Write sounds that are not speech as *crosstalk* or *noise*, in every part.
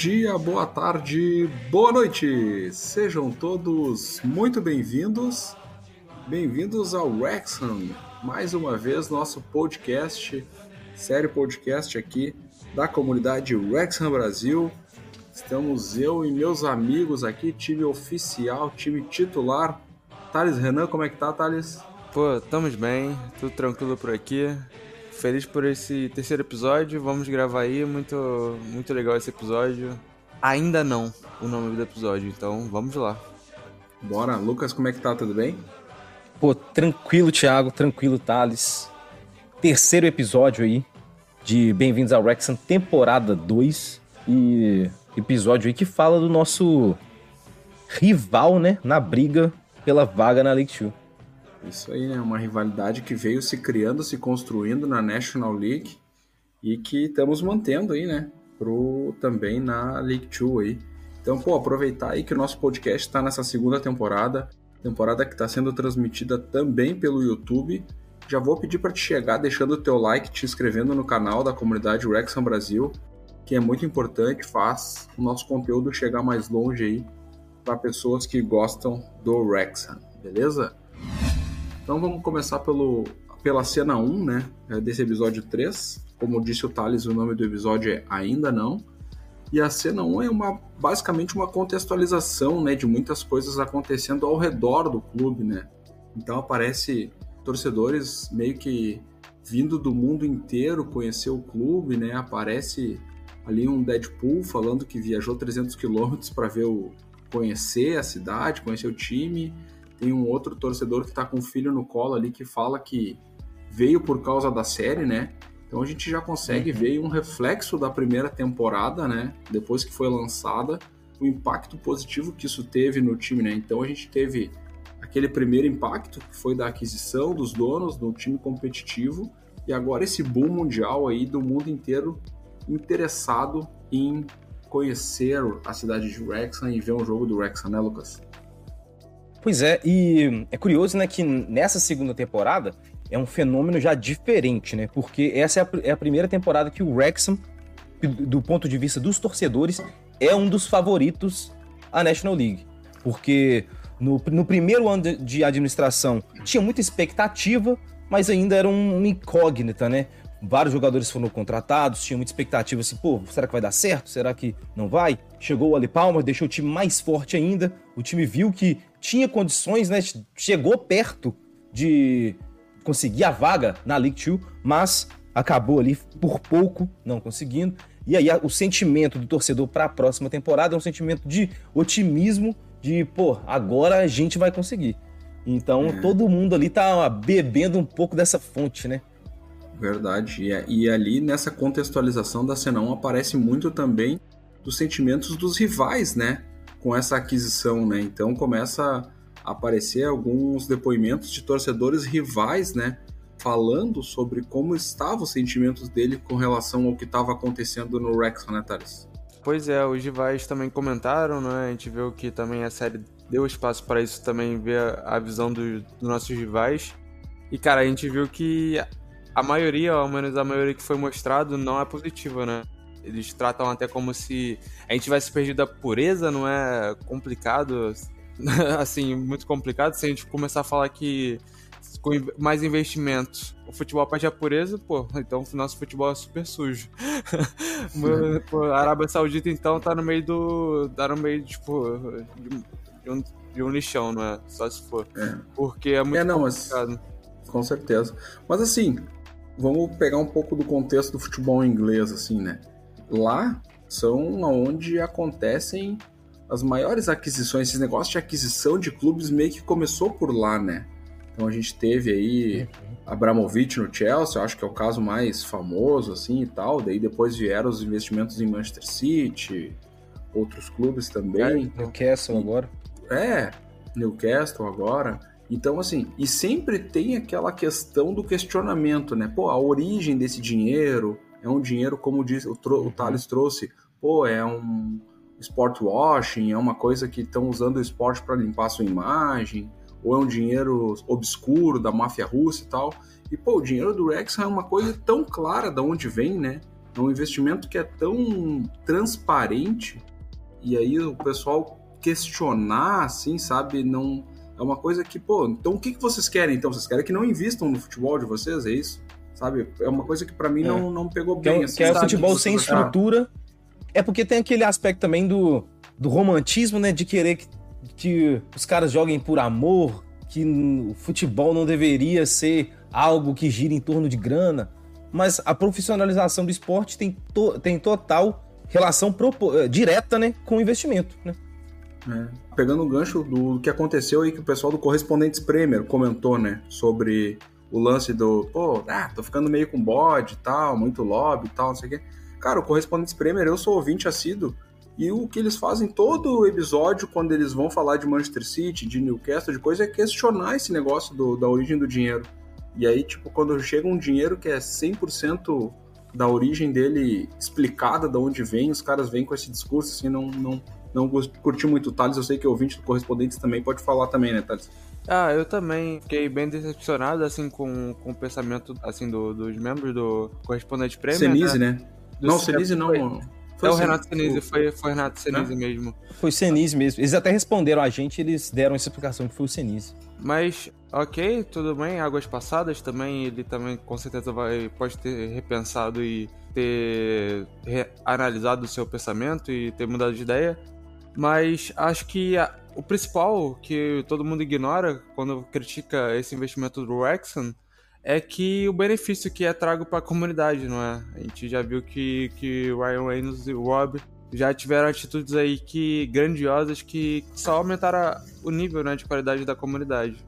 dia, boa tarde, boa noite! Sejam todos muito bem-vindos. Bem-vindos ao Wrexham, mais uma vez nosso podcast, série podcast aqui da comunidade Wrexham Brasil. Estamos eu e meus amigos aqui, time oficial, time titular. Thales Renan, como é que tá, Thales? Pô, estamos bem, tudo tranquilo por aqui feliz por esse terceiro episódio. Vamos gravar aí, muito, muito legal esse episódio. Ainda não o nome do episódio, então vamos lá. Bora, Lucas, como é que tá? Tudo bem? Pô, tranquilo, Thiago, tranquilo, Thales. Terceiro episódio aí de Bem-vindos ao Wrexham, temporada 2. E episódio aí que fala do nosso rival, né, na briga pela vaga na League 2. Isso aí, né? Uma rivalidade que veio se criando, se construindo na National League e que estamos mantendo aí, né? Pro, também na League 2 aí. Então, pô, aproveitar aí que o nosso podcast está nessa segunda temporada, temporada que está sendo transmitida também pelo YouTube. Já vou pedir para te chegar deixando o teu like, te inscrevendo no canal da comunidade Wrexham Brasil, que é muito importante, faz o nosso conteúdo chegar mais longe aí para pessoas que gostam do Wrexham, beleza? Então vamos começar pelo, pela cena 1, né, é, desse episódio 3. Como disse o Thales, o nome do episódio é Ainda Não. E a cena 1 é uma, basicamente uma contextualização né, de muitas coisas acontecendo ao redor do clube. Né? Então aparece torcedores meio que vindo do mundo inteiro conhecer o clube, né? Aparece ali um Deadpool falando que viajou 300 quilômetros para ver o conhecer a cidade, conhecer o time tem um outro torcedor que está com o filho no colo ali que fala que veio por causa da série, né? Então a gente já consegue uhum. ver um reflexo da primeira temporada, né? Depois que foi lançada, o impacto positivo que isso teve no time, né? Então a gente teve aquele primeiro impacto que foi da aquisição dos donos do time competitivo e agora esse boom mundial aí do mundo inteiro interessado em conhecer a cidade de Wrexham e ver um jogo do Wrexham, né, Lucas? Pois é, e é curioso, né, que nessa segunda temporada é um fenômeno já diferente, né? Porque essa é a, é a primeira temporada que o Wrexham, do ponto de vista dos torcedores, é um dos favoritos à National League. Porque no, no primeiro ano de administração tinha muita expectativa, mas ainda era uma incógnita, né? Vários jogadores foram contratados, tinha muita expectativa assim, pô, será que vai dar certo? Será que não vai? Chegou o Ali Palmer, deixou o time mais forte ainda. O time viu que tinha condições, né? Chegou perto de conseguir a vaga na League 2, mas acabou ali por pouco não conseguindo. E aí o sentimento do torcedor para a próxima temporada é um sentimento de otimismo, de, pô, agora a gente vai conseguir. Então é. todo mundo ali tá bebendo um pouco dessa fonte, né? Verdade. E, e ali nessa contextualização da cena 1 aparece muito também dos sentimentos dos rivais, né? Com essa aquisição, né? Então começa a aparecer alguns depoimentos de torcedores rivais, né? Falando sobre como estavam os sentimentos dele com relação ao que estava acontecendo no Wrexham, né, Thales? Pois é, os rivais também comentaram, né? A gente viu que também a série deu espaço para isso também, ver a visão dos nossos rivais. E, cara, a gente viu que a maioria, ao menos a maioria que foi mostrado, não é positiva, né? Eles tratam até como se a gente tivesse perdido a pureza, não é complicado, *laughs* assim, muito complicado. Se a gente começar a falar que com mais investimento o futebol perde a pureza, pô, então o nosso futebol é super sujo. *laughs* a Arábia Saudita, então, tá no meio do. tá no meio, tipo, de um, de um lixão, não é? Só se for. É. Porque é muito é, não, complicado. Mas, com certeza. Mas assim, vamos pegar um pouco do contexto do futebol inglês, assim, né? Lá são onde acontecem as maiores aquisições, esses negócios de aquisição de clubes meio que começou por lá, né? Então a gente teve aí Abramovich no Chelsea, eu acho que é o caso mais famoso, assim, e tal. Daí depois vieram os investimentos em Manchester City, outros clubes também. É, Newcastle agora. É, Newcastle agora. Então, assim, e sempre tem aquela questão do questionamento, né? Pô, a origem desse dinheiro é um dinheiro, como diz, o, o uhum. Thales trouxe, pô, é um sport washing, é uma coisa que estão usando o esporte para limpar a sua imagem, ou é um dinheiro obscuro da máfia russa e tal. E, pô, o dinheiro do Rex é uma coisa tão clara de onde vem, né? É um investimento que é tão transparente e aí o pessoal questionar, assim, sabe? Não é uma coisa que, pô, então o que, que vocês querem? Então vocês querem que não invistam no futebol de vocês, é isso? Sabe? É uma coisa que para mim é. não, não pegou bem. Que é, assim, que é o futebol sem estrutura. É porque tem aquele aspecto também do, do romantismo, né? De querer que, que os caras joguem por amor, que o futebol não deveria ser algo que gira em torno de grana. Mas a profissionalização do esporte tem, to, tem total relação eh, direta né, com o investimento. Né? É. Pegando o gancho do que aconteceu aí que o pessoal do Correspondentes Premier comentou, né? Sobre o lance do, pô, ah, tô ficando meio com bode e tal, muito lobby e tal, não sei o quê. Cara, o Correspondentes Premier, eu sou ouvinte assíduo, e o que eles fazem todo episódio, quando eles vão falar de Manchester City, de Newcastle, de coisa, é questionar esse negócio do, da origem do dinheiro. E aí, tipo, quando chega um dinheiro que é 100% da origem dele explicada, de onde vem, os caras vêm com esse discurso, assim, não, não, não curti muito o Thales, eu sei que o ouvinte do Correspondentes também pode falar também, né, Thales? Ah, eu também fiquei bem decepcionado, assim, com, com o pensamento, assim, do, dos membros do Correspondente Prêmio. Senise, né? né? Não, Senise não, mano. Foi é o Renato Senise, foi, foi Renato Senise né? mesmo. Foi Senise mesmo. Eles até responderam a gente, eles deram essa explicação que foi o Senise. Mas, ok, tudo bem, águas passadas também, ele também com certeza vai, pode ter repensado e ter analisado o seu pensamento e ter mudado de ideia. Mas acho que a, o principal que todo mundo ignora quando critica esse investimento do Rexon é que o benefício que é trago para a comunidade, não é? A gente já viu que, que Ryan Reynolds e o Rob já tiveram atitudes aí que grandiosas que só aumentaram o nível né, de qualidade da comunidade.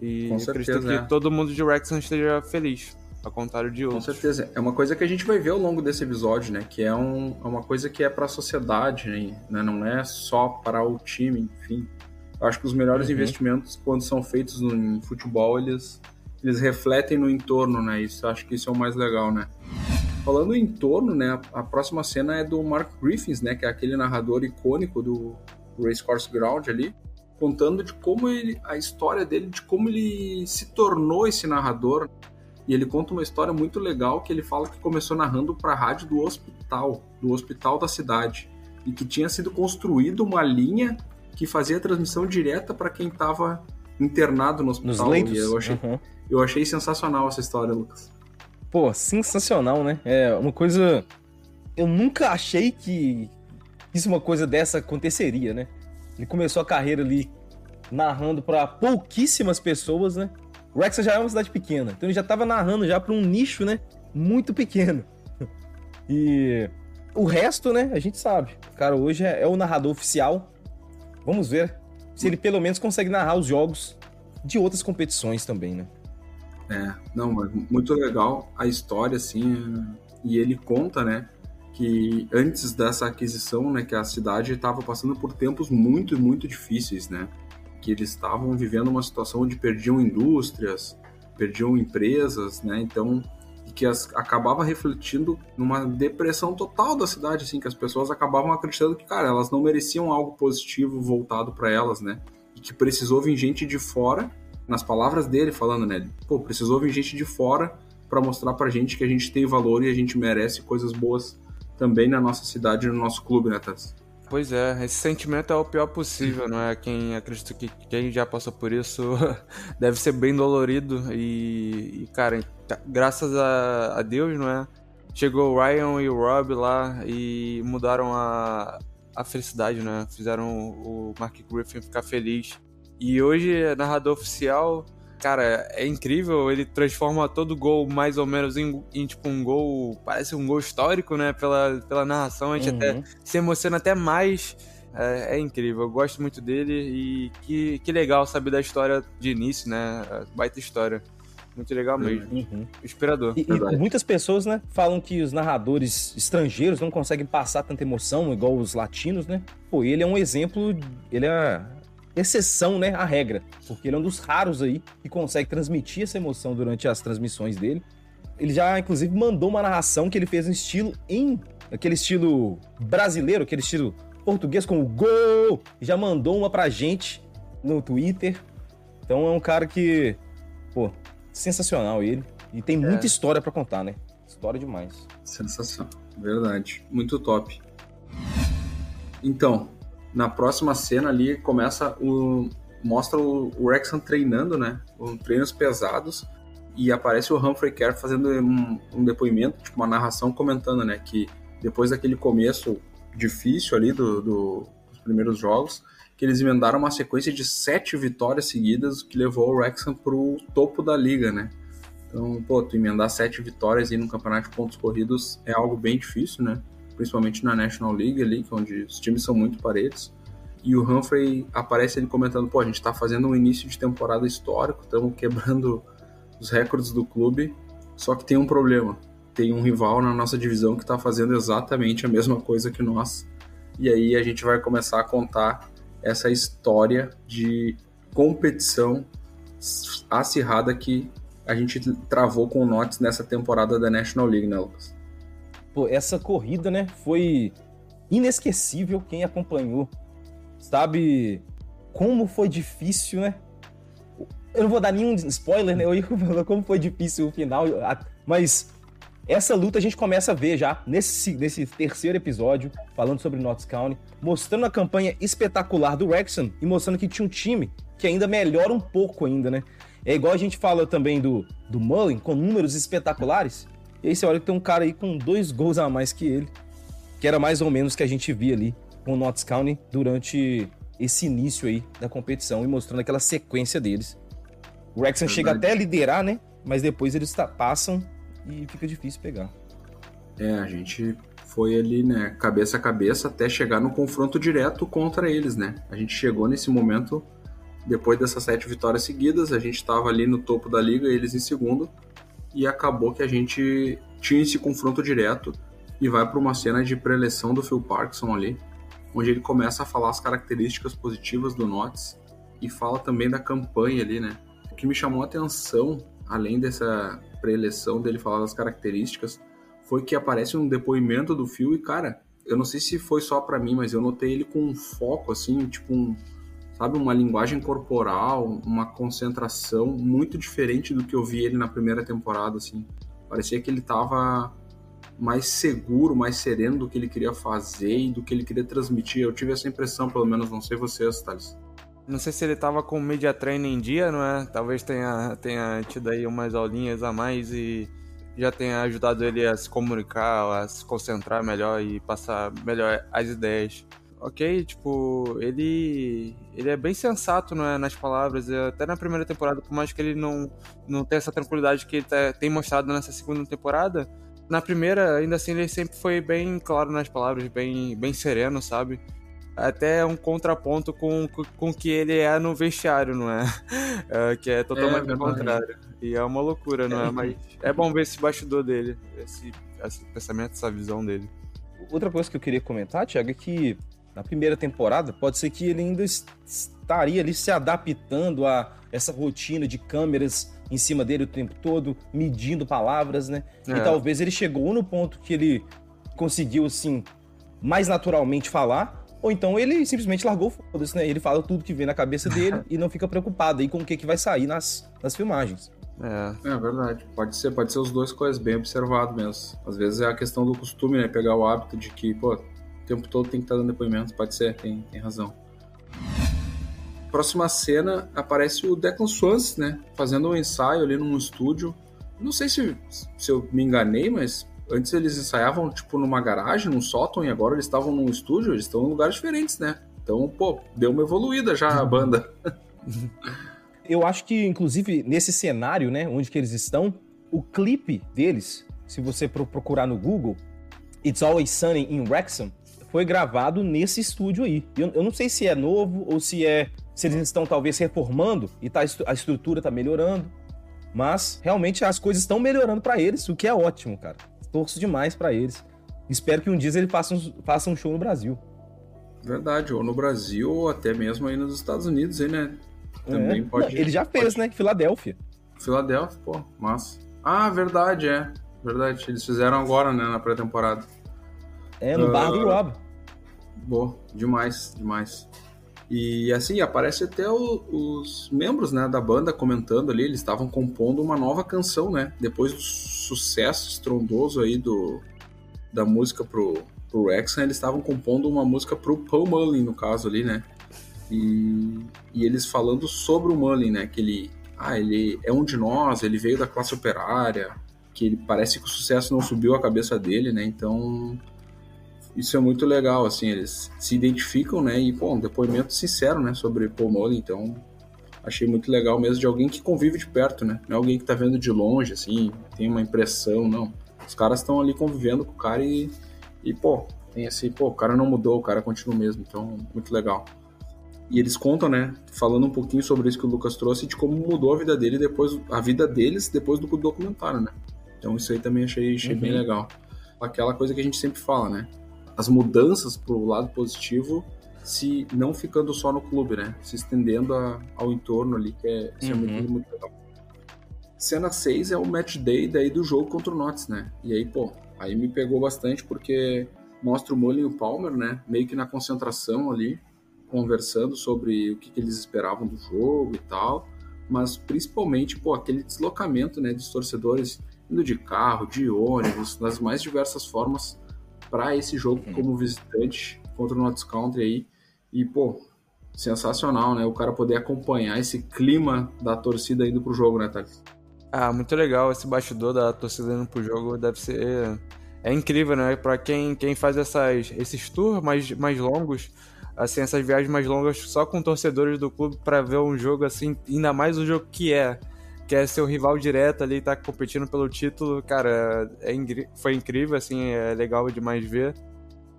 E Com certeza, acredito que é. todo mundo de Wrexham esteja feliz, ao contrário de outros. Com certeza. É uma coisa que a gente vai ver ao longo desse episódio, né? Que é, um, é uma coisa que é para a sociedade, né? Não é só para o time, enfim. Eu acho que os melhores uhum. investimentos, quando são feitos no, em futebol, eles eles refletem no entorno, né? Isso acho que isso é o mais legal, né? Falando em entorno, né? A, a próxima cena é do Mark Griffiths, né? Que é aquele narrador icônico do Racecourse Ground ali, contando de como ele, a história dele, de como ele se tornou esse narrador. E ele conta uma história muito legal que ele fala que começou narrando para a rádio do hospital, do hospital da cidade, e que tinha sido construída uma linha que fazia transmissão direta para quem estava internado no hospital. Nos leitos? eu achei, uhum. eu achei sensacional essa história, Lucas. Pô, sensacional, né? É uma coisa. Eu nunca achei que isso uma coisa dessa aconteceria, né? Ele começou a carreira ali narrando para pouquíssimas pessoas, né? O Rexa já é uma cidade pequena, então ele já tava narrando já para um nicho, né? Muito pequeno. *laughs* E o resto, né? A gente sabe. O cara hoje é, é o narrador oficial. Vamos ver se ele pelo menos consegue narrar os jogos de outras competições também, né? É, não, mas muito legal a história, assim, e ele conta, né, que antes dessa aquisição, né, que a cidade estava passando por tempos muito, muito difíceis, né, que eles estavam vivendo uma situação onde perdiam indústrias, perdiam empresas, né, então que as, acabava refletindo numa depressão total da cidade, assim, que as pessoas acabavam acreditando que, cara, elas não mereciam algo positivo voltado para elas, né? E que precisou vir gente de fora, nas palavras dele falando, né? Pô, precisou vir gente de fora para mostrar pra gente que a gente tem valor e a gente merece coisas boas também na nossa cidade no nosso clube, né, Tess? Pois é, esse sentimento é o pior possível, não é? Quem acredita que quem já passou por isso *laughs* deve ser bem dolorido e, e cara, graças a, a, Deus, não é? Chegou o Ryan e o Rob lá e mudaram a, a felicidade, né? Fizeram o Mark Griffin ficar feliz. E hoje, narrador oficial, cara, é incrível. Ele transforma todo gol mais ou menos em, em, tipo um gol, parece um gol histórico, né? Pela, pela narração, a gente uhum. até se emociona até mais. É, é, incrível, eu gosto muito dele e que, que legal saber da história de início, né? Baita história. Muito legal mesmo. Uhum. Inspirador. E, e, muitas pessoas, né, falam que os narradores estrangeiros não conseguem passar tanta emoção igual os latinos, né? Pô, ele é um exemplo, ele é exceção, né, à regra, porque ele é um dos raros aí que consegue transmitir essa emoção durante as transmissões dele. Ele já, inclusive, mandou uma narração que ele fez em estilo em aquele estilo brasileiro, aquele estilo português com o gol, já mandou uma pra gente no Twitter. Então é um cara que, pô, sensacional ele. E tem muita é. história para contar, né? História demais. Sensacional. Verdade, muito top. Então, na próxima cena ali começa o mostra o, o treinando, né? Um, treinos pesados e aparece o Humphrey Kerr fazendo um, um, depoimento, tipo uma narração comentando, né, que depois daquele começo difícil ali do, do, dos primeiros jogos, que eles emendaram uma sequência de sete vitórias seguidas que levou o Wrexham pro topo da liga, né? Então, pô, tu emendar sete vitórias aí no campeonato de pontos corridos é algo bem difícil, né? Principalmente na National League ali, é onde os times são muito parelhos. E o Humphrey aparece ele comentando, pô, a gente tá fazendo um início de temporada histórico, estamos quebrando *laughs* os recordes do clube, só que tem um problema. Tem um rival na nossa divisão que tá fazendo exatamente a mesma coisa que nós. E aí a gente vai começar a contar essa história de competição acirrada que a gente travou com o Notts nessa temporada da National League, né, Lucas? Pô, essa corrida, né, foi inesquecível quem acompanhou. Sabe como foi difícil, né? Eu não vou dar nenhum spoiler, né? Eu ia como foi difícil o final, mas essa luta a gente começa a ver já nesse, nesse terceiro episódio, falando sobre Notts County, mostrando a campanha espetacular do Wrexham e mostrando que tinha um time que ainda melhora um pouco ainda, né? É igual a gente fala também do, do Mullen, com números espetaculares. E aí você olha que tem um cara aí com dois gols a mais que ele, que era mais ou menos que a gente via ali com o Notts County durante esse início aí da competição e mostrando aquela sequência deles. O Wrexham chega até a liderar, né? Mas depois eles passam e fica difícil pegar. É, a gente foi ali, né, cabeça a cabeça até chegar no confronto direto contra eles, né? A gente chegou nesse momento depois dessas sete vitórias seguidas, a gente estava ali no topo da liga, eles em segundo, e acabou que a gente tinha esse confronto direto e vai para uma cena de preleção do Phil Parkinson ali, onde ele começa a falar as características positivas do Notts e fala também da campanha ali, né? O que me chamou a atenção, além dessa preleção dele falar das características, foi que aparece um depoimento do Phil e, cara, eu não sei se foi só para mim, mas eu notei ele com um foco, assim, tipo um, sabe, uma linguagem corporal, uma concentração muito diferente do que eu vi ele na primeira temporada, assim. Parecia que ele tava mais seguro, mais sereno do que ele queria fazer e do que ele queria transmitir. Eu tive essa impressão, pelo menos, não sei vocês, Thales. Não sei se ele tava com media training em dia, não é? Talvez tenha, tenha tido aí umas aulinhas a mais e já tenha ajudado ele a se comunicar, a se concentrar melhor e passar melhor as ideias ok? Tipo, ele ele é bem sensato né, nas palavras, até na primeira temporada, por mais que ele não, não tenha essa tranquilidade que ele tá, tem mostrado nessa segunda temporada, na primeira, ainda assim, ele sempre foi bem claro nas palavras, bem, bem sereno, sabe? Até um contraponto com o que ele é no vestiário, não é? *laughs* é que é totalmente é, o contrário. E é uma loucura, não é? é? Mas é bom ver esse bastidor dele, esse, esse pensamento, essa visão dele. Outra coisa que eu queria comentar, Thiago, é que na primeira temporada, pode ser que ele ainda estaria ali se adaptando a essa rotina de câmeras em cima dele o tempo todo, medindo palavras, né? É. E talvez ele chegou no ponto que ele conseguiu, assim, mais naturalmente falar, ou então ele simplesmente largou foda-se, né? Ele fala tudo que vem na cabeça dele *laughs* e não fica preocupado aí com o que, que vai sair nas, nas filmagens. É. é verdade. Pode ser, pode ser os dois coisas, bem observado mesmo. Às vezes é a questão do costume, né? Pegar o hábito de que, pô, o tempo todo tem que estar dando depoimento, pode ser, tem, tem razão. Próxima cena aparece o Declan Swans, né? Fazendo um ensaio ali num estúdio. Não sei se, se eu me enganei, mas antes eles ensaiavam tipo numa garagem, num sótão, e agora eles estavam num estúdio, eles estão em lugares diferentes, né? Então, pô, deu uma evoluída já a banda. *laughs* eu acho que, inclusive, nesse cenário, né, onde que eles estão, o clipe deles, se você procurar no Google, It's Always Sunny in Wrexham, foi gravado nesse estúdio aí. Eu, eu não sei se é novo ou se é se eles estão talvez reformando e tá, a estrutura tá melhorando. Mas realmente as coisas estão melhorando para eles, o que é ótimo, cara. Torço demais para eles. Espero que um dia eles façam, façam um show no Brasil. Verdade, ou no Brasil, ou até mesmo aí nos Estados Unidos, aí, né? Também é. pode. Ele já fez, pode... né? Filadélfia. Filadélfia, pô, massa. Ah, verdade, é. Verdade. Eles fizeram agora, né, na pré-temporada. É, no uh... bar do Rob. Boa, demais, demais. E assim, aparece até o, os membros né, da banda comentando ali, eles estavam compondo uma nova canção, né? Depois do sucesso estrondoso aí do, da música pro, pro Wrexham, eles estavam compondo uma música pro Paul Mullin, no caso ali, né? E, e eles falando sobre o Mullin, né? Que ele, ah, ele é um de nós, ele veio da classe operária, que ele parece que o sucesso não subiu a cabeça dele, né? Então isso é muito legal, assim, eles se identificam, né? E, pô, um depoimento sincero, né, sobre Mullin, então achei muito legal mesmo de alguém que convive de perto, né? Não é alguém que tá vendo de longe, assim, tem uma impressão, não. Os caras estão ali convivendo com o cara e, e, pô, tem esse, pô, o cara não mudou, o cara continua mesmo, então, muito legal. E eles contam, né, falando um pouquinho sobre isso que o Lucas trouxe, de como mudou a vida dele depois, a vida deles depois do documentário, né? Então isso aí também achei, achei uhum. bem legal. Aquela coisa que a gente sempre fala, né? As mudanças pro lado positivo se não ficando só no clube, né? Se estendendo a, ao entorno ali, que é, isso uhum. é muito, muito legal. Cena 6 é o match day daí do jogo contra o Notts, né? E aí, pô, aí me pegou bastante porque mostra o Mullen e o Palmer, né? Meio que na concentração ali, conversando sobre o que, que eles esperavam do jogo e tal. Mas principalmente, pô, aquele deslocamento, né, dos torcedores indo de carro, de ônibus, das mais diversas formas para esse jogo uhum. como visitante contra o Notts Country aí. E, pô, sensacional, né? O cara poder acompanhar esse clima da torcida indo pro jogo, né, Thales? Ah, muito legal esse bastidor da torcida indo pro jogo. Deve ser. É incrível, né? Pra quem, quem faz essas, esses tours mais, mais longos, assim, essas viagens mais longas só com torcedores do clube para ver um jogo assim, ainda mais o jogo que é, que é seu rival direto ali, tá competindo pelo título, cara, é, foi incrível, assim, é legal demais ver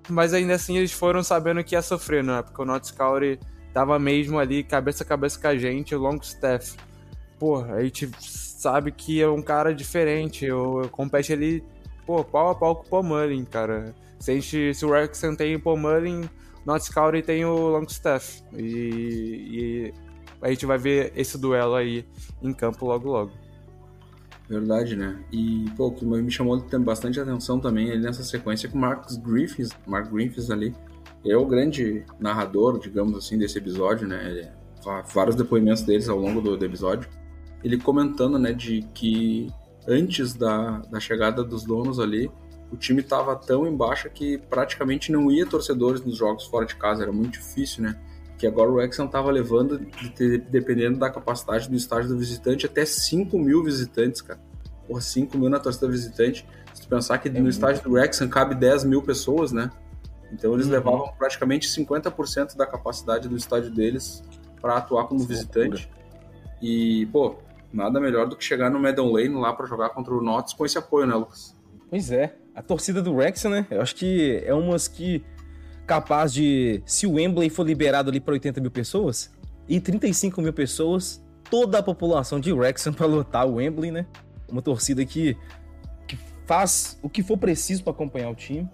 mas ainda assim eles foram sabendo que ia sofrer, né? Porque o Notts County tava mesmo ali cabeça a cabeça com a gente, o Longstaff. Pô, a gente sabe que é um cara diferente, o compete ali, pô, pau a pau com o Paul cara. Se, a gente, se o Wrexham tem o Paul Mullin, Notts County tem o Longstaff. E, e a gente vai ver esse duelo aí em campo logo logo. Verdade, né? E, pô, que me chamou bastante atenção também ali nessa sequência com o Marcus Griffiths, Mark Griffiths ali, é o grande narrador, digamos assim, desse episódio, né? Ele, vários depoimentos deles ao longo do, do, episódio. Ele comentando, né, de que antes da, da chegada dos donos ali, o time estava tão embaixo que praticamente não ia torcedores nos jogos fora de casa, era muito difícil, né? Que agora o Exxon estava levando, dependendo da capacidade do estádio do visitante, até 5 mil visitantes, cara. Porra, 5 mil na torcida visitante. Se tu pensar que é no muito. estádio do Exxon cabe 10 mil pessoas, né? Então eles uhum. levavam praticamente 50% da capacidade do estádio deles para atuar como visitante. E, pô, nada melhor do que chegar no Meadow Lane lá para jogar contra o Notts com esse apoio, né, Lucas? Pois é. A torcida do Wrexham, né? Eu acho que é umas que capaz de, se o Wembley for liberado ali para 80 mil pessoas, e 35 mil pessoas, toda a população de Wrexham para lotar o Wembley, né? Uma torcida que, que faz o que for preciso para acompanhar o time.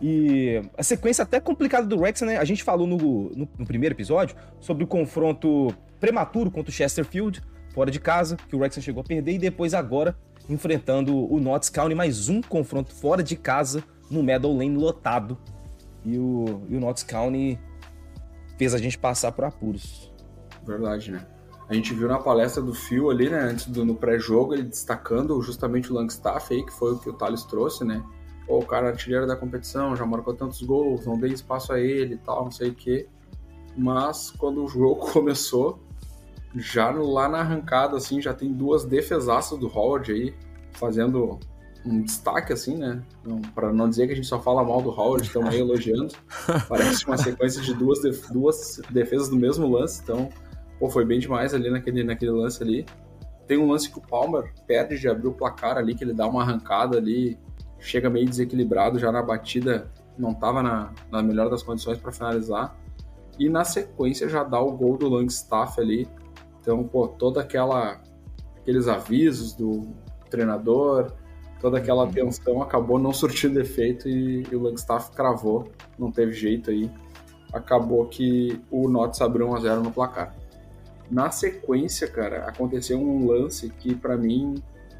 E a sequência até complicada do Wrexham, né? A gente falou no, no, no, primeiro episódio sobre o confronto prematuro contra o Chesterfield, fora de casa, que o Wrexham chegou a perder, e depois agora enfrentando o Notts County, mais um confronto fora de casa no Meadow Lane lotado e o, e o Notts County fez a gente passar por apuros. Verdade, né? A gente viu na palestra do Phil ali, né, antes do no pré-jogo, ele destacando justamente o Langstaff aí, que foi o que o Thales trouxe, né? Pô, o cara artilheiro da competição, já marcou tantos gols, não dei espaço a ele e tal, não sei o quê. Mas quando o jogo *laughs* começou, já lá na arrancada, assim, já tem duas defesaças do Howard aí, fazendo um destaque, assim, né? Para não dizer que a gente só fala mal do Howard, estamos aí elogiando. *laughs* Parece uma sequência de duas, def duas defesas do mesmo lance, então, pô, foi bem demais ali naquele, naquele lance ali. Tem um lance que o Palmer perde de abrir o placar ali, que ele dá uma arrancada ali, chega meio desequilibrado já na batida, não estava na, na melhor das condições para finalizar. E na sequência já dá o gol do Langstaff ali. Então, pô, toda aquela aqueles avisos do treinador, toda aquela uhum. tensão acabou não surtindo efeito e, e o Langstaff cravou, não teve jeito aí. Acabou que o Notts abriu 1 a 0 no placar. Na sequência, cara, aconteceu um lance que para mim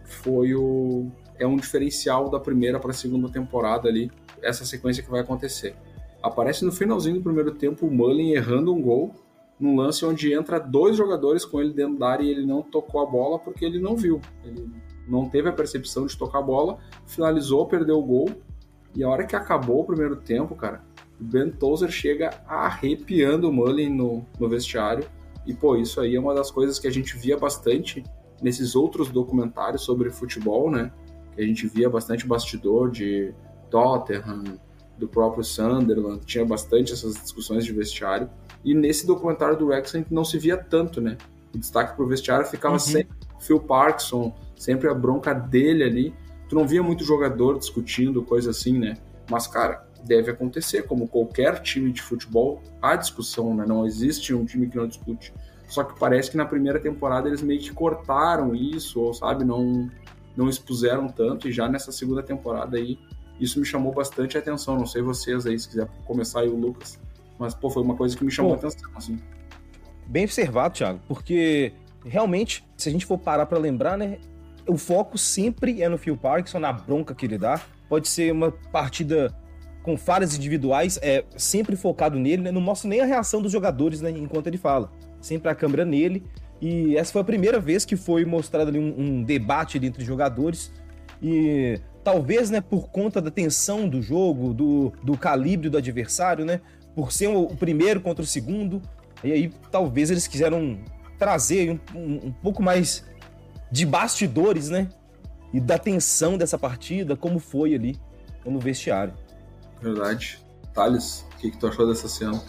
foi o é um diferencial da primeira para a segunda temporada ali, essa sequência que vai acontecer. Aparece no finalzinho do primeiro tempo o Mullin errando um gol num lance onde entra dois jogadores com ele dentro da área e ele não tocou a bola porque ele não viu. Ele não teve a percepção de tocar a bola, finalizou, perdeu o gol. E a hora que acabou o primeiro tempo, cara, o Ben Tozer chega arrepiando o Mullin no, no vestiário. E, pô, isso aí é uma das coisas que a gente via bastante nesses outros documentários sobre futebol, né? Que a gente via bastante bastidor de Tottenham, do próprio Sunderland, tinha bastante essas discussões de vestiário. E nesse documentário do Wrexham não se via tanto, né? O destaque pro vestiário ficava uhum. sempre Phil Parkinson, sempre a bronca dele ali. Tu não via muito jogador discutindo coisa assim, né? Mas, cara, deve acontecer, como qualquer time de futebol, há discussão, né? Não existe um time que não discute. Só que parece que na primeira temporada eles meio que cortaram isso, ou sabe, não, não expuseram tanto, e já nessa segunda temporada aí, isso me chamou bastante atenção. Não sei vocês aí, se quiser começar aí o Lucas. Mas, pô, foi uma coisa que me chamou a atenção, assim. Bem observado, Thiago, porque realmente, se a gente for parar para lembrar, né, o foco sempre é no Phil Parkinson, na bronca que ele dá. Pode ser uma partida com falhas individuais, é sempre focado nele, né? Não mostra nem a reação dos jogadores, né, enquanto ele fala. Sempre a câmera nele. E essa foi a primeira vez que foi mostrado ali um, um debate entre jogadores. E talvez, né, por conta da tensão do jogo, do, do calibre do adversário, né, por ser o primeiro contra o segundo, e aí talvez eles quiseram trazer um, um, um pouco mais de bastidores, né, e da tensão dessa partida, como foi ali no vestiário. Verdade. Thales, o que, que tu achou dessa cena?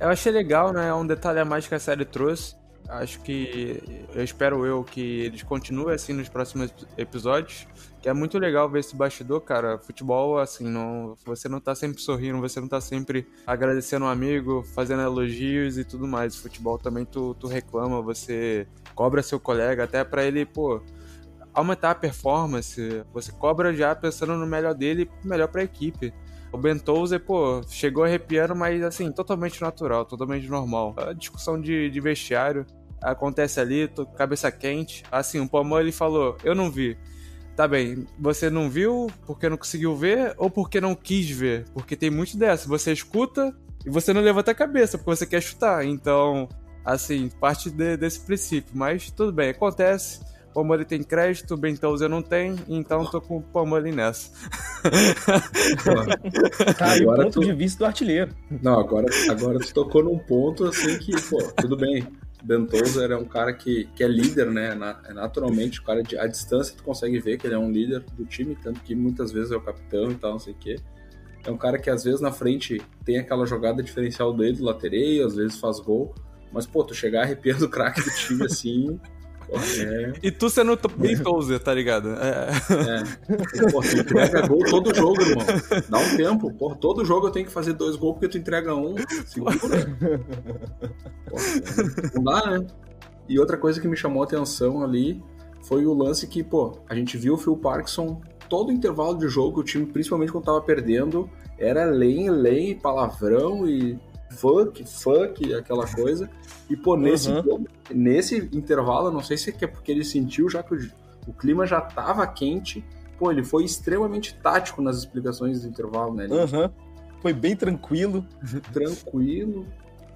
Eu achei legal, né? É um detalhe a mais que a série trouxe. Acho que eu espero eu que eles continuem assim nos próximos episódios. Que é muito legal ver esse bastidor, cara. Futebol, assim, não, você não tá sempre sorrindo, você não tá sempre agradecendo um amigo, fazendo elogios e tudo mais. Futebol também tu, tu reclama, você cobra seu colega, até para ele, pô, aumentar a performance. Você cobra já pensando no melhor dele, melhor pra equipe. O Ben Tozer, pô, chegou arrepiando, mas assim, totalmente natural, totalmente normal. A discussão de, de vestiário acontece ali, tô, cabeça quente. Assim, o Palmão ele falou: Eu não vi. Tá bem, você não viu porque não conseguiu ver ou porque não quis ver? Porque tem muito dessa. Você escuta e você não levanta a cabeça porque você quer chutar. Então, assim, parte de, desse princípio. Mas tudo bem, acontece. Palmeiras tem crédito, Bentouza não tem, então tô com o Palmeiras nessa. Cara, e o ponto tu... de vista do artilheiro. Não, agora, agora tu tocou num ponto assim que, pô, tudo bem. Bentouza é um cara que, que é líder, né? É naturalmente, o cara de, a distância tu consegue ver que ele é um líder do time, tanto que muitas vezes é o capitão e tal, não sei o quê. É um cara que às vezes na frente tem aquela jogada diferencial dele, do latereio, às vezes faz gol. Mas, pô, tu chegar arrepiando o craque do time assim, é. E tu sendo bem Tozer, tá ligado? É. é. Pô, tu entrega gol todo jogo, irmão. Dá um tempo. Pô, todo jogo eu tenho que fazer dois gols porque tu entrega um. Segura. Pô, não dá, né? E outra coisa que me chamou a atenção ali foi o lance que, pô, a gente viu o Phil Parkinson todo o intervalo de jogo, o time, principalmente quando tava perdendo, era lei, lei, palavrão e fuck, fuck, aquela coisa. E, pô, nesse, uhum. nesse intervalo, não sei se é porque ele sentiu já que o, o clima já tava quente, pô, ele foi extremamente tático nas explicações do intervalo, né? Uhum. Foi bem tranquilo. *laughs* Tranquilo.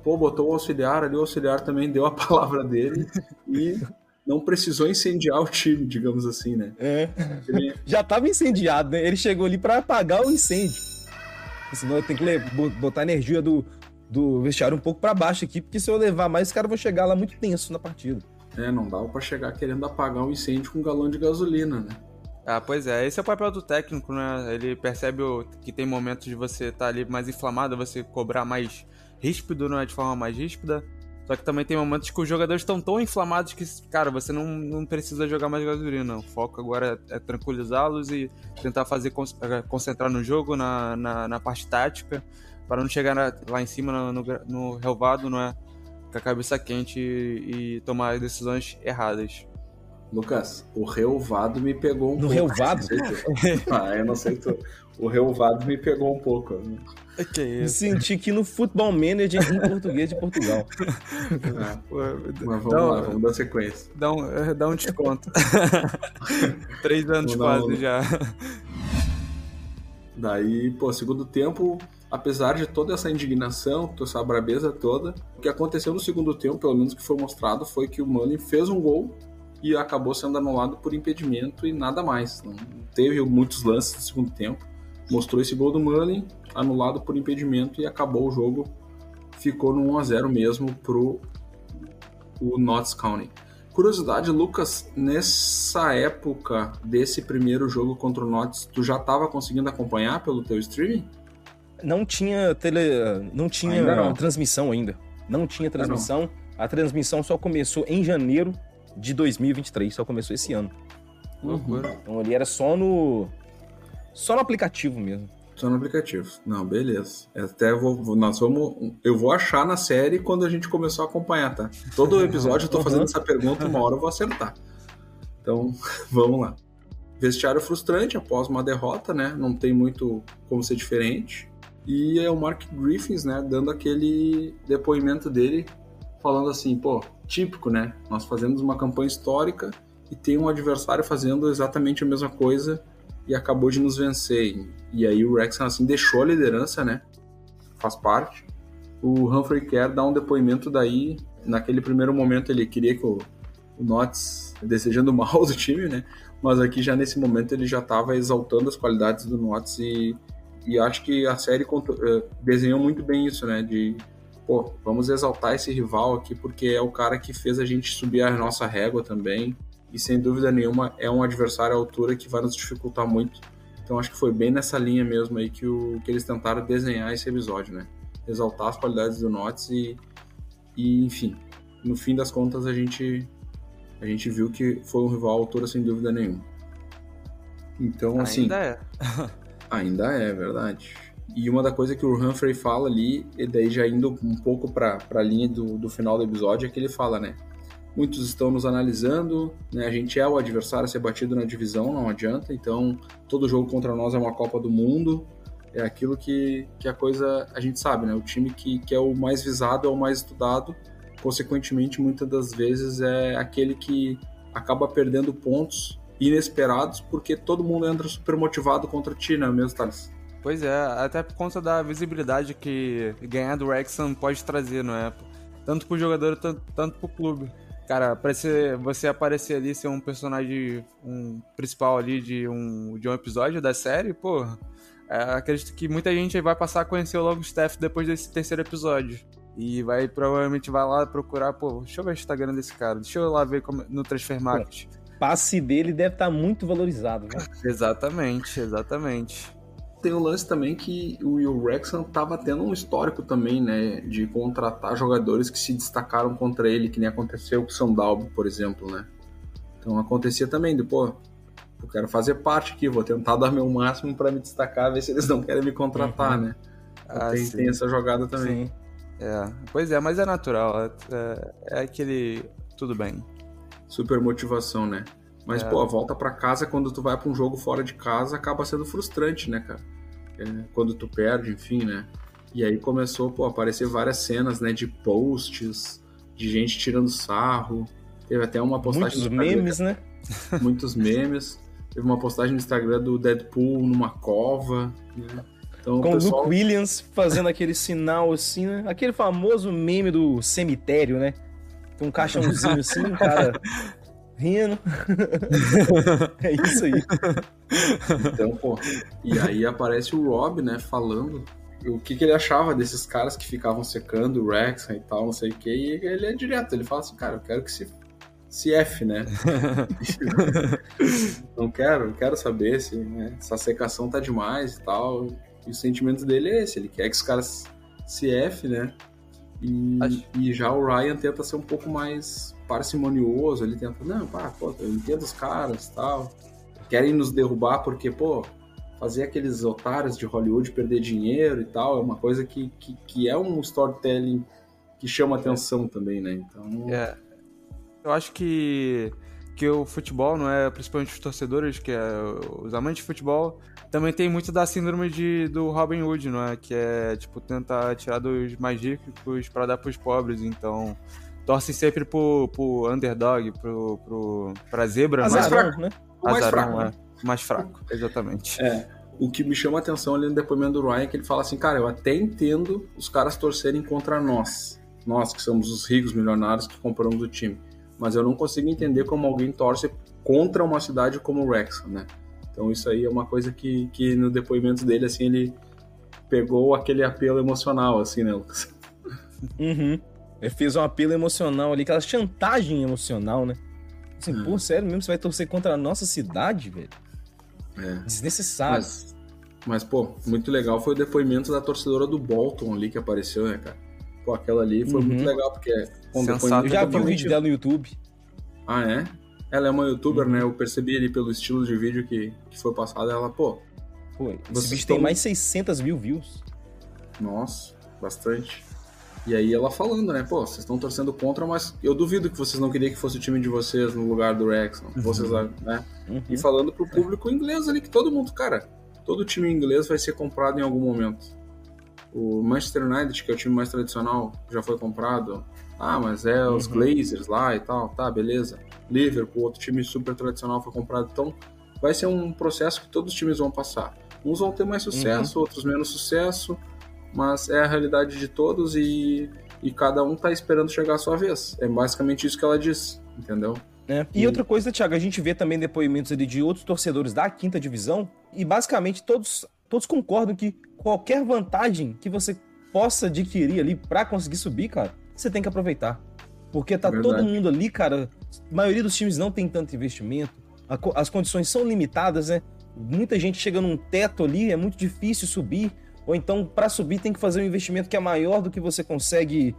Pô, botou o auxiliar ali, o auxiliar também deu a *laughs* palavra dele e não precisou incendiar o time, digamos assim, né? É. Ele... *laughs* Já tava incendiado, né? Ele chegou ali para apagar o incêndio. Senão tem que botar a energia do, do vestiário um pouco para baixo aqui, porque se eu levar mais, os caras vão chegar lá muito tenso na partida. É, não dá para chegar querendo apagar um incêndio com um galão de gasolina, né? Ah, pois é, esse é o papel do técnico, né? Ele percebe que tem momentos de você estar tá ali mais inflamado, você cobrar mais ríspido, não é de forma mais ríspida. Só que também tem momentos que os jogadores estão tão inflamados que, cara, você não, não precisa jogar mais gasolina. O foco agora é, é tranquilizá-los e tentar fazer é, concentrar no jogo, na, na, na parte tática para não chegar lá em cima no, no, no relvado, não é? Com a cabeça quente e, e tomar decisões erradas. Lucas, o relvado me pegou um no pouco. No relvado? *laughs* ah, eu não sei tu. O relvado me pegou um pouco. Que isso? Senti que no Futebol Manager em português de Portugal. Ah, *laughs* mas vamos lá, vamos dar sequência. Dá um, dá um desconto. *laughs* Três anos quase já. Daí, pô, segundo tempo, apesar de toda essa indignação, toda essa brabeza toda, o que aconteceu no segundo tempo, pelo menos que foi mostrado, foi que o Mane fez um gol e acabou sendo anulado por impedimento e nada mais. Não teve muitos lances no segundo tempo. mostrou esse gol do Mullin, anulado por impedimento e acabou o jogo. Ficou no 1 a 0 mesmo pro o Notts County. Curiosidade, Lucas, nessa época desse primeiro jogo contra o Notts, tu já estava conseguindo acompanhar pelo teu streaming? Não tinha tele, não tinha ainda não. transmissão ainda. Não tinha transmissão. Não. A transmissão só começou em janeiro de 2023, só começou esse ano. Loucura. Então ali era só no só no aplicativo mesmo. Só no aplicativo. Não, beleza. Até vou, nós vamos. Eu vou achar na série quando a gente começou a acompanhar, tá? Todo *laughs* episódio eu tô fazendo essa pergunta, uma hora eu vou acertar. Então, *laughs* vamos lá. Vestiário frustrante após uma derrota, né? Não tem muito como ser diferente. E é o Mark Griffins, né? Dando aquele depoimento dele, falando assim, pô, típico, né? Nós fazemos uma campanha histórica e tem um adversário fazendo exatamente a mesma coisa e acabou de nos vencer. E aí o Wrexham assim deixou a liderança, né? Faz parte. O Humphrey Kerr dá um depoimento daí, naquele primeiro momento ele queria que o, o Notts desejando mal *laughs* do time, né? Mas aqui já nesse momento ele já estava exaltando as qualidades do Notts e, e acho que a série uh, desenhou muito bem isso, né? De pô, vamos exaltar esse rival aqui porque é o cara que fez a gente subir a nossa régua também e sem dúvida nenhuma é um adversário à altura que vai nos dificultar muito. Então acho que foi bem nessa linha mesmo aí que, o, que eles tentaram desenhar esse episódio, né? Exaltar as qualidades do Notts e, e, enfim, no fim das contas a gente a gente viu que foi um rival à altura sem dúvida nenhuma. Então, assim. Ainda é. *laughs* ainda é, verdade. E uma da coisa que o Humphrey fala ali, e daí já indo um pouco para a linha do, do final do episódio, é que ele fala, né? muitos estão nos analisando, né? A gente é o adversário a ser batido na divisão, não adianta. Então, todo jogo contra nós é uma Copa do Mundo. É aquilo que, que a coisa a gente sabe, né? O time que, que é o mais visado é o mais estudado. Consequentemente, muitas das vezes é aquele que acaba perdendo pontos inesperados porque todo mundo entra super motivado contra ti, né, mesmo, Thales? Pois é, até por conta da visibilidade que ganhar do Wrexham pode trazer, não é? Tanto pro jogador, tanto, tanto pro clube. Cara, aparecer, você aparecer ali, ser um personagem um principal ali de um, de um episódio da série, pô, é, acredito que muita gente vai passar a conhecer o Longstaff depois desse terceiro episódio. E vai, provavelmente vai lá procurar, pô, deixa eu ver o Instagram desse cara, deixa eu lá ver como, no Transfer Market. O passe dele deve estar tá muito valorizado, né? *laughs* exatamente, exatamente tem o lance também que o Will Wrexham estava tendo um histórico também, né, de contratar jogadores que se destacaram contra ele, que nem aconteceu com o Sandalbo, por exemplo, né. Então acontecia também, de, pô, eu quero fazer parte aqui, vou tentar dar meu máximo para me destacar, ver se eles não querem me contratar, uhum. né. Então, ah, tem, tem, essa jogada também. Sim. É, pois é, mas é natural, é, é, é aquele tudo bem. Super motivação, né? Mas, é. pô, a volta para casa quando tu vai para um jogo fora de casa acaba sendo frustrante, né, cara? É, quando tu perde, enfim, né? E aí começou, pô, a aparecer várias cenas, né, de posts, de gente tirando sarro. Teve até uma postagem Muitos memes, né? *laughs* Muitos memes. Teve uma postagem no Instagram do Deadpool numa cova, né? Então, Com o pessoal... Luke Williams fazendo aquele sinal assim, né? Aquele famoso meme do cemitério, né? Um caixãozinho assim, cara *laughs* rindo. *laughs* é isso aí. Então, pô. E aí aparece o Rob, né, falando o que, que ele achava desses caras que ficavam secando o Rex e tal, não sei o que. E ele é direto, ele fala assim, cara, eu quero que se, se F, né? *laughs* não quero, quero saber se né, essa secação tá demais e tal. E o sentimento dele é esse, ele quer que os caras se F, né? E, Acho... e já o Ryan tenta ser um pouco mais parcimonioso, ele tenta, não, pá, pô, eu entendo os caras tal. Querem nos derrubar porque, pô, fazer aqueles otários de Hollywood perder dinheiro e tal é uma coisa que, que, que é um storytelling que chama atenção também, né? Então. É. Eu acho que, que o futebol, não é? Principalmente os torcedores, que é os amantes de futebol, também tem muito da síndrome de, do Robin Hood, não é? Que é, tipo, tentar tirar dos mais ricos para dar pros pobres. Então, torcem sempre pro, pro underdog, pro, pro, pra zebra. Azarão, mais fraco, né? O mais Azarão, fraco. É. Mais fraco, exatamente. É. O que me chama a atenção ali no depoimento do Ryan é que ele fala assim, cara, eu até entendo os caras torcerem contra nós. Nós, que somos os ricos milionários que compramos o time. Mas eu não consigo entender como alguém torce contra uma cidade como o Wrexham, né? Então isso aí é uma coisa que, que no depoimento dele, assim, ele pegou aquele apelo emocional, assim, né, Lucas? Uhum. Ele fez um apelo emocional ali, aquela chantagem emocional, né? Assim, É. pô, sério mesmo, você vai torcer contra a nossa cidade, velho? É. Desnecessário. Mas, mas, pô, muito legal foi o depoimento da torcedora do Bolton ali que apareceu, né, cara? Pô, aquela ali foi Uhum. muito legal, porque com Sensato. Eu já vi o vídeo dela no YouTube. Ah, é? Ela é uma youtuber, Uhum. né? Eu percebi ali pelo estilo de vídeo que, que foi passado. Ela, pô, Pô, esse Vocês vídeo estão- tem mais 600 mil views. nossa, bastante. E aí ela falando, né? Pô, vocês estão torcendo contra, mas eu duvido que vocês não queriam que fosse o time de vocês no lugar do Wrexham. Vocês, né? Uhum. E falando pro público inglês ali, que todo mundo, cara, todo time inglês vai ser comprado em algum momento. O Manchester United, que é o time mais tradicional, já foi comprado. Ah, mas é os Uhum. Glazers lá e tal, tá, beleza. Liverpool, outro time super tradicional, foi comprado. Então, vai ser um processo que todos os times vão passar. Uns vão ter mais sucesso, outros menos sucesso, mas é a realidade de todos e, e cada um tá esperando chegar a sua vez. É basicamente isso que ela diz, entendeu? É. E E- outra coisa, Thiago, a gente vê também depoimentos ali de outros torcedores da quinta divisão e basicamente todos, todos concordam que qualquer vantagem que você possa adquirir ali pra conseguir subir, cara, você tem que aproveitar. Porque tá Verdade. todo mundo ali, cara. A maioria dos times não tem tanto investimento, a as condições são limitadas, né? Muita gente chega num teto ali, é muito difícil subir. Ou então, pra subir, tem que fazer um investimento que é maior do que você consegue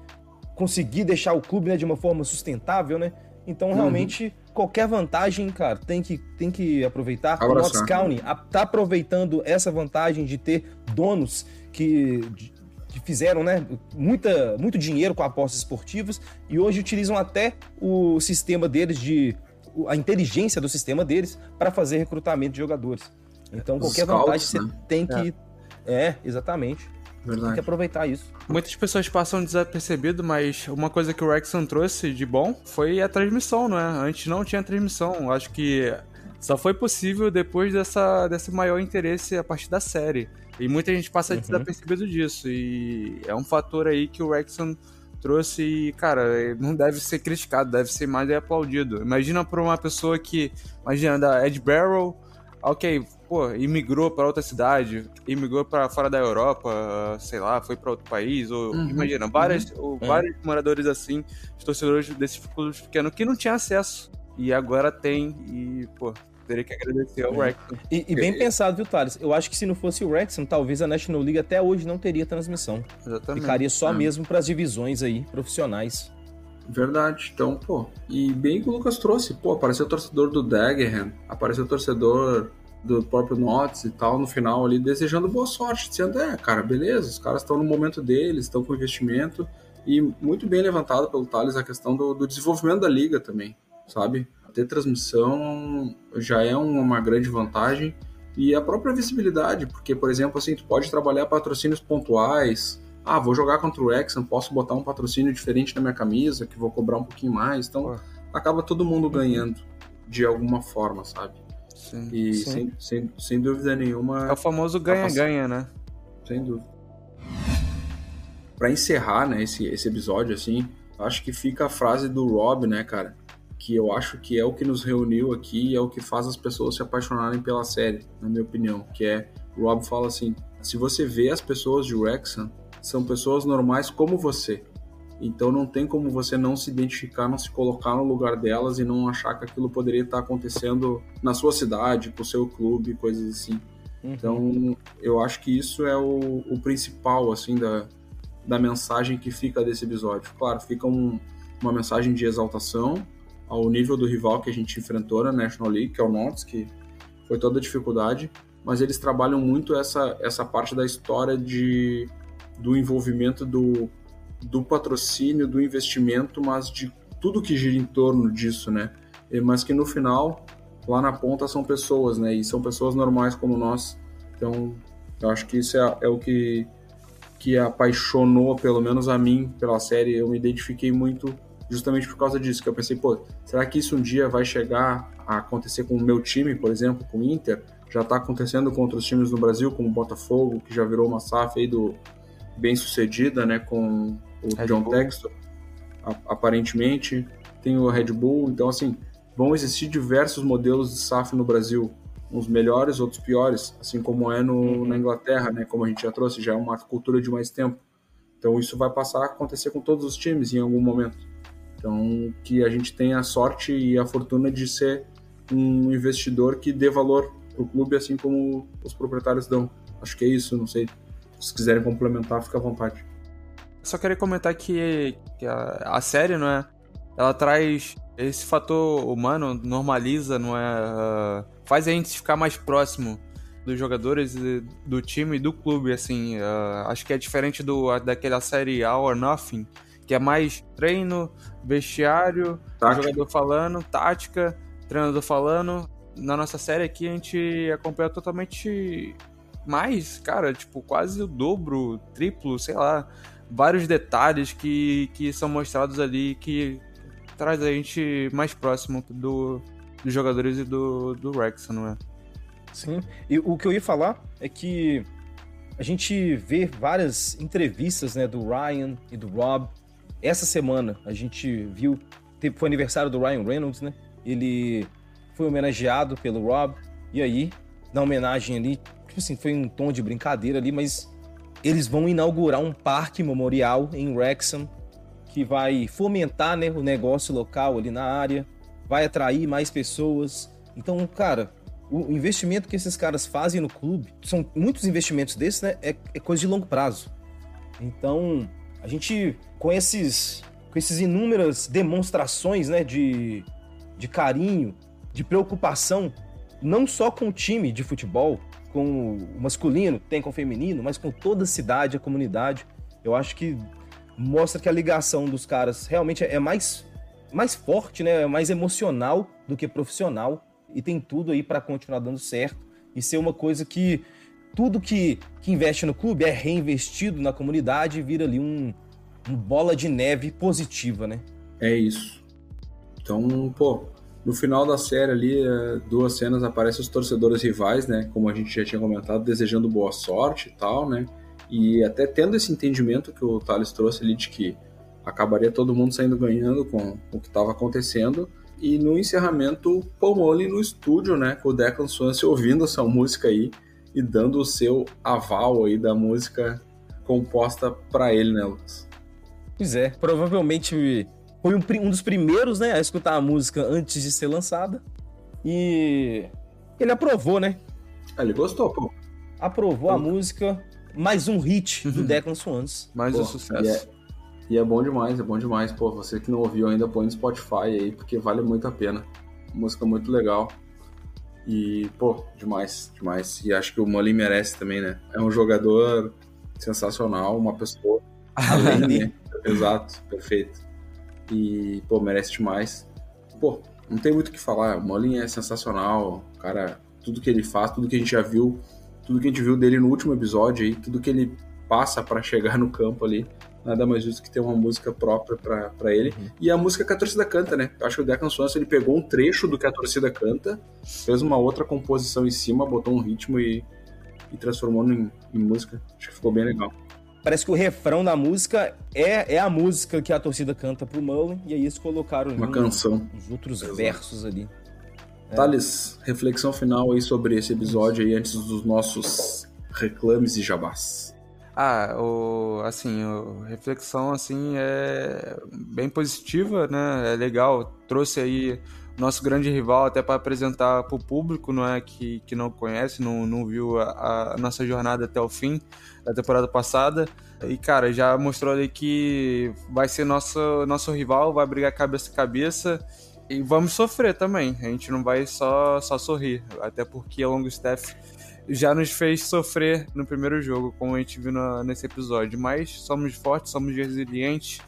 conseguir deixar o clube né, de uma forma sustentável, né? Então, Uhum. Qualquer vantagem, cara, tem que, tem que aproveitar. O Abraçar. Notts County a- tá aproveitando essa vantagem de ter donos que, de- que fizeram né, muita, muito dinheiro com apostas esportivas e hoje utilizam até o sistema deles de o- a inteligência do sistema deles para fazer recrutamento de jogadores. Então, Os qualquer scouts, vantagem você né? tem que é, exatamente. Tem que Verdade. aproveitar isso. Muitas pessoas passam desapercebido, mas uma coisa que o Wrexham trouxe de bom foi a transmissão, não é? Antes não tinha transmissão. Acho que só foi possível depois dessa, desse maior interesse a partir da série. E muita gente passa Uhum. desapercebido disso. E é um fator aí que o Wrexham trouxe e, cara, não deve ser criticado, deve ser mais aplaudido. Imagina pra uma pessoa que, imagina, da Ed Barrow, ok, pô, imigrou pra outra cidade, imigrou pra fora da Europa, sei lá, foi pra outro país, ou Uhum, imagina, várias, ou É. vários moradores assim, os torcedores desses clubes pequenos que não tinham acesso e agora tem e, pô, teria que agradecer ao É. Wrexham. E, e bem pensado, viu, Thales? Eu acho que se não fosse o Wrexham, talvez a National League até hoje não teria transmissão. Exatamente. Ficaria só É. mesmo para as divisões aí profissionais. Verdade. Então, pô, e bem que o Lucas trouxe, pô, apareceu o torcedor do Dagenham, apareceu o torcedor do próprio Notts e tal, no final ali, desejando boa sorte, dizendo, é, cara, beleza, os caras estão no momento deles, estão com investimento, e muito bem levantado pelo Thales a questão do, do desenvolvimento da liga também, sabe? Ter transmissão já é um- uma grande vantagem, e a própria visibilidade, porque, por exemplo, assim, tu pode trabalhar patrocínios pontuais, ah, vou jogar contra o Wrexham, posso botar um patrocínio diferente na minha camisa, que vou cobrar um pouquinho mais. Então, acaba todo mundo ganhando de alguma forma, sabe? Sim. E Sim. sem, sem, sem dúvida nenhuma, É o famoso ganha-ganha, né? sem dúvida. Pra encerrar, né, esse, esse episódio, assim, acho que fica a frase do Rob, né, cara? Que eu acho que é o que nos reuniu aqui e é o que faz as pessoas se apaixonarem pela série, na minha opinião. Que é, o Rob fala assim, se você vê as pessoas de Wrexham, são pessoas normais como você. Então não tem como você não se identificar, não se colocar no lugar delas e não achar que aquilo poderia estar acontecendo na sua cidade, com o seu clube, coisas assim. Uhum. Então, eu acho que isso é o, o principal, assim, da, da mensagem que fica desse episódio. Claro, fica um- uma mensagem de exaltação ao nível do rival que a gente enfrentou na National League, que é o Notts, que foi toda a dificuldade, mas eles trabalham muito essa, essa parte da história de, do envolvimento do, do patrocínio, do investimento, mas de tudo que gira em torno disso, né? Mas que no final lá na ponta são pessoas, né? E são pessoas normais como nós. Então, eu acho que isso é, é o que, que apaixonou, pelo menos a mim, pela série. Eu me identifiquei muito justamente por causa disso. Que eu pensei, pô, será que isso um dia vai chegar a acontecer com o meu time, por exemplo, com o Inter? Já está acontecendo com outros times no Brasil, como o Botafogo, que já virou uma SAF aí do bem sucedida, né? Com o Red John Bull. Textor, aparentemente. Tem o Red Bull, então assim, vão existir diversos modelos de SAF no Brasil. uns melhores, outros piores, assim como é no, uhum. na Inglaterra, né? Como a gente já trouxe, já é uma cultura de mais tempo. Então isso vai passar a acontecer com todos os times em algum momento. Então que a gente tenha a sorte e a fortuna de ser um investidor que dê valor para o clube, assim como os proprietários dão. Acho que é isso, não sei. Se quiserem complementar, fica à vontade. Só queria comentar que, que a, a série, não é? Ela traz esse fator humano, normaliza, não é? Uh, faz a gente ficar mais próximo dos jogadores, do time e do clube, assim. Uh, acho que é diferente do, daquela série All or Nothing, que é mais treino, vestiário, jogador falando, tática, treinador falando. Na nossa série aqui a gente acompanha totalmente mais, cara, tipo, quase o dobro, triplo, sei lá. Vários detalhes que, que são mostrados ali que traz a gente mais próximo do, dos jogadores e do, do Rex, não é? Sim. E o que eu ia falar é que a gente vê várias entrevistas né, do Ryan e do Rob. Essa semana a gente viu, foi aniversário do Ryan Reynolds, né? Ele foi homenageado pelo Rob. E aí, na homenagem ali, tipo assim, foi um tom de brincadeira ali, mas eles vão inaugurar um parque memorial em Wrexham que vai fomentar né, o negócio local ali na área, vai atrair mais pessoas. Então, cara, o investimento que esses caras fazem no clube, são muitos investimentos desses, né? É, é coisa de longo prazo. Então, a gente, com esses, com esses inúmeras demonstrações, né, de, de carinho, de preocupação, não só com o time de futebol, com o masculino, tem com o feminino, mas com toda a cidade, a comunidade, eu acho que mostra que a ligação dos caras realmente é mais, mais forte, né? É mais emocional do que profissional e tem tudo aí para continuar dando certo e ser uma coisa que tudo que, que investe no clube é reinvestido na comunidade e vira ali um, um bola de neve positiva, né? É isso. Então, pô, no final da série ali, é, duas cenas aparecem os torcedores rivais, né? Como a gente já tinha comentado, desejando boa sorte e tal, né? E até tendo esse entendimento que o Thales trouxe ali de que acabaria todo mundo saindo ganhando com o que estava acontecendo, e no encerramento, Paul Molly no estúdio, né, com o Declan Swansea ouvindo essa música aí e dando o seu aval aí da música composta para ele, né, Lucas? Pois é, provavelmente foi um, um, dos primeiros, né, a escutar a música antes de ser lançada. E ele aprovou, né? Ah, ele gostou, pô. Aprovou pô. a música, mais um hit do Declan Swansea. Mais pô, um sucesso. E é bom demais, é bom demais. Pô, você que não ouviu ainda, põe no Spotify aí, porque vale muito a pena. Música muito legal. E, pô, demais, demais. E acho que o Molin merece também, né? É um jogador sensacional, uma pessoa. *laughs* Além, né? Exato, perfeito. E, pô, merece demais. Pô, não tem muito o que falar. O Molin é sensacional. Cara, tudo que ele faz, tudo que a gente já viu, tudo que a gente viu dele no último episódio aí, tudo que ele passa para chegar no campo ali nada mais justo que ter uma música própria para ele. Uhum. E a música que a torcida canta, né? Eu acho que o Declan Swanson ele pegou um trecho do que a torcida canta, fez uma outra composição em cima, botou um ritmo e, e transformou em, em música. Acho que ficou bem legal. Parece que o refrão da música é, é a música que a torcida canta pro Mullen, e aí eles colocaram uma canção. os outros Exato. versos ali. É. Thales, reflexão final aí sobre esse episódio aí antes dos nossos reclames e jabás. Ah, o, assim, a reflexão assim é bem positiva, né? É legal. Trouxe aí nosso grande rival até para apresentar para o público, não é que, que não conhece, não, não viu a, a, nossa jornada até o fim da temporada passada. E cara, já mostrou ali que vai ser nosso nosso rival, vai brigar cabeça a cabeça e vamos sofrer também. A gente não vai só só sorrir, até porque a Longstaff já nos fez sofrer no primeiro jogo, como a gente viu nesse episódio. Mas somos fortes, somos resilientes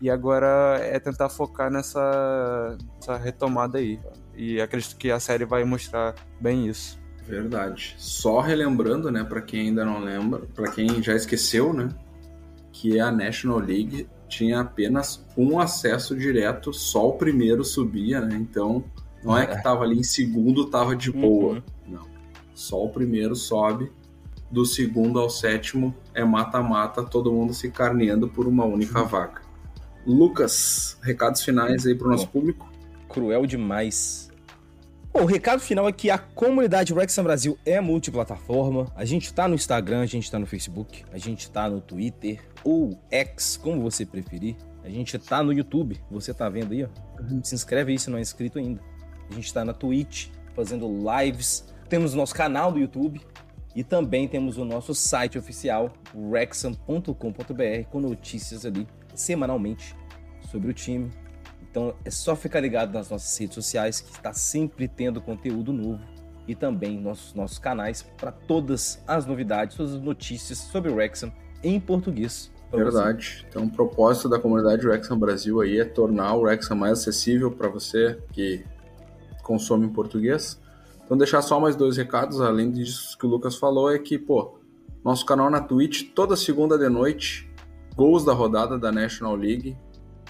e agora é tentar focar nessa, nessa retomada aí. E acredito que a série vai mostrar bem isso. Verdade. Só relembrando, né, para quem ainda não lembra, para quem já esqueceu, né, que a National League tinha apenas um acesso direto, só o primeiro subia, né? Então, não é que é. tava ali em segundo, tava de boa. Uhum. Não só o primeiro sobe, do segundo ao sétimo é mata-mata, todo mundo se carneando por uma única vaga. Lucas, recados finais aí para o nosso público? Cruel demais. Bom, o recado final é que a comunidade Wrexham Brasil é multiplataforma. A gente tá no Instagram, a gente tá no Facebook, a gente tá no Twitter ou X, como você preferir. A gente tá no YouTube, você tá vendo aí, ó. Uhum. Se inscreve aí se não é inscrito ainda. A gente tá na Twitch, fazendo lives. Temos o nosso canal do YouTube e também temos o nosso site oficial, rexham.com.br, com notícias ali semanalmente sobre o time. Então é só ficar ligado nas nossas redes sociais que está sempre tendo conteúdo novo e também nossos nossos canais para todas as novidades, todas as notícias sobre o Wrexham em português. Verdade. Então, o propósito da comunidade Wrexham Brasil aí é tornar o Wrexham mais acessível para você que consome em português. Então, deixar só mais dois recados, além disso que o Lucas falou, é que, pô, nosso canal na Twitch, toda segunda de noite, gols da rodada da National League,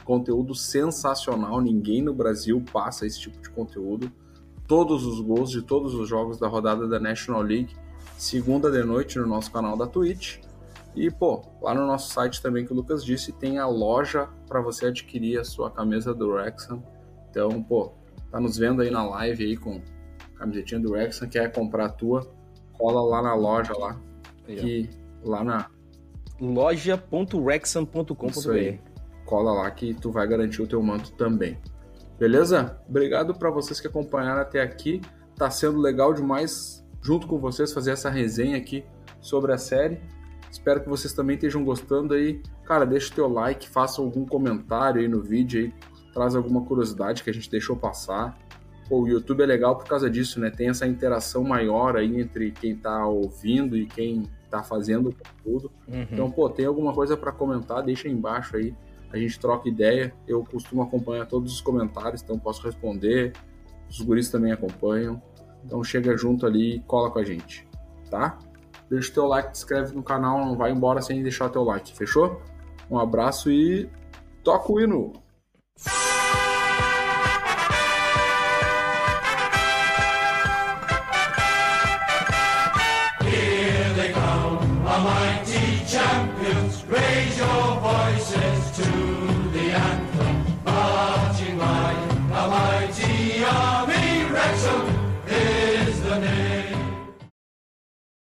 conteúdo sensacional, ninguém no Brasil passa esse tipo de conteúdo. Todos os gols de todos os jogos da rodada da National League, segunda de noite no nosso canal da Twitch. E, pô, lá no nosso site também que o Lucas disse, tem a loja para você adquirir a sua camisa do Wrexham. Então, pô, tá nos vendo aí na live aí com camisetinha do Wrexham, quer comprar a tua, cola lá na loja lá. Que lá na loja.rexham.com.br. Cola lá que tu vai garantir o teu manto também. Beleza? Obrigado para vocês que acompanharam até aqui. Tá sendo legal demais junto com vocês fazer essa resenha aqui sobre a série. Espero que vocês também estejam gostando aí. Cara, deixa o teu like, faça algum comentário aí no vídeo aí, traz alguma curiosidade que a gente deixou passar. Pô, o YouTube é legal por causa disso, né? Tem essa interação maior aí entre quem tá ouvindo e quem tá fazendo tudo. Uhum. Então, pô, tem alguma coisa para comentar, deixa aí embaixo aí. A gente troca ideia. Eu costumo acompanhar todos os comentários, então posso responder. Os guris também acompanham. Então chega junto ali e cola com a gente, tá? Deixa o teu like, se inscreve no canal, não vai embora sem deixar teu like, fechou? Um abraço e toca o hino!